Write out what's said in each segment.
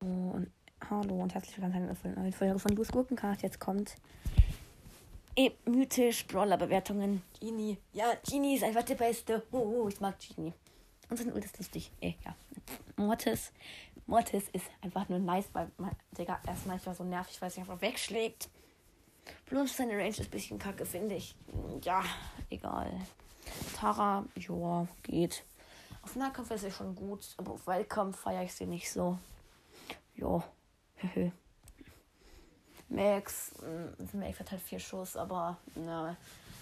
Und hallo und herzlich willkommen zu einer neuen Folge von Lu's Gurkencast. Jetzt kommt e mythisch Brawler-Bewertungen. Genie. Ja, Genie ist einfach der Beste. Oh, oh ich mag Genie. Und sein Ult ist lustig. Eh, ja. Mortis. Mortis ist einfach nur nice, weil man, Digga, er ist manchmal so nervig, weil er sich einfach wegschlägt. Bloß seine Range ist ein bisschen kacke, finde ich. Ja, egal. Tara, ja, geht. Auf Nahkampf ist sie schon gut, aber auf Weitkampf feiere ich sie nicht so. Ja, Max, mm, Max hat halt vier Schuss, aber na,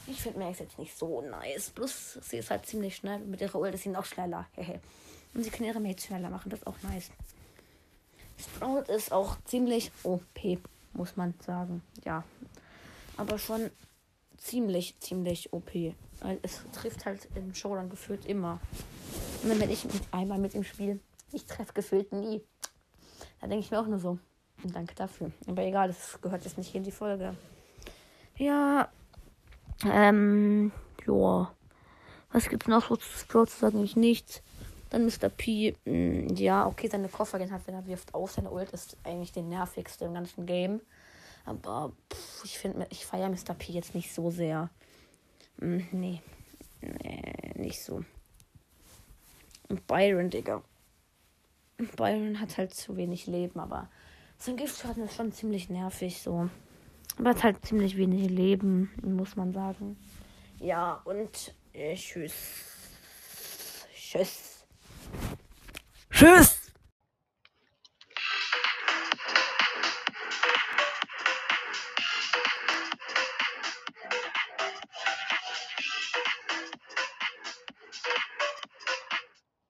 ich finde Max jetzt nicht so nice. Plus, sie ist halt ziemlich schnell. Mit ihrer Ult ist sie noch schneller. Und sie kann ihre Mates schneller machen, das ist auch nice. Sprout ist auch ziemlich OP, muss man sagen. Ja, aber schon ziemlich, ziemlich OP. Weil es trifft halt im Showdown gefühlt immer. Und dann bin ich einmal mit im Spiel. Ich treffe gefühlt nie. Da denke ich mir auch nur so. Danke dafür. Aber egal, das gehört jetzt nicht in die Folge. Ja. Ähm. Ja. Was gibt's noch so zu zu sagen? Ich nichts. Dann Mr. P. Mh, mm, ja, okay, seine Koffer gehen halt, wenn er wirft auf. Seine Ult ist eigentlich der nervigste im ganzen Game. Aber pff, ich finde, ich feiere Mr. P jetzt nicht so sehr. Hm, nee. Nee, nicht so. Und Byron, Digga. Byron hat halt zu wenig Leben, aber sein Giftschaden ist schon ziemlich nervig so. Aber hat halt ziemlich wenig Leben, muss man sagen. Ja, und äh, tschüss. Tschüss. Tschüss.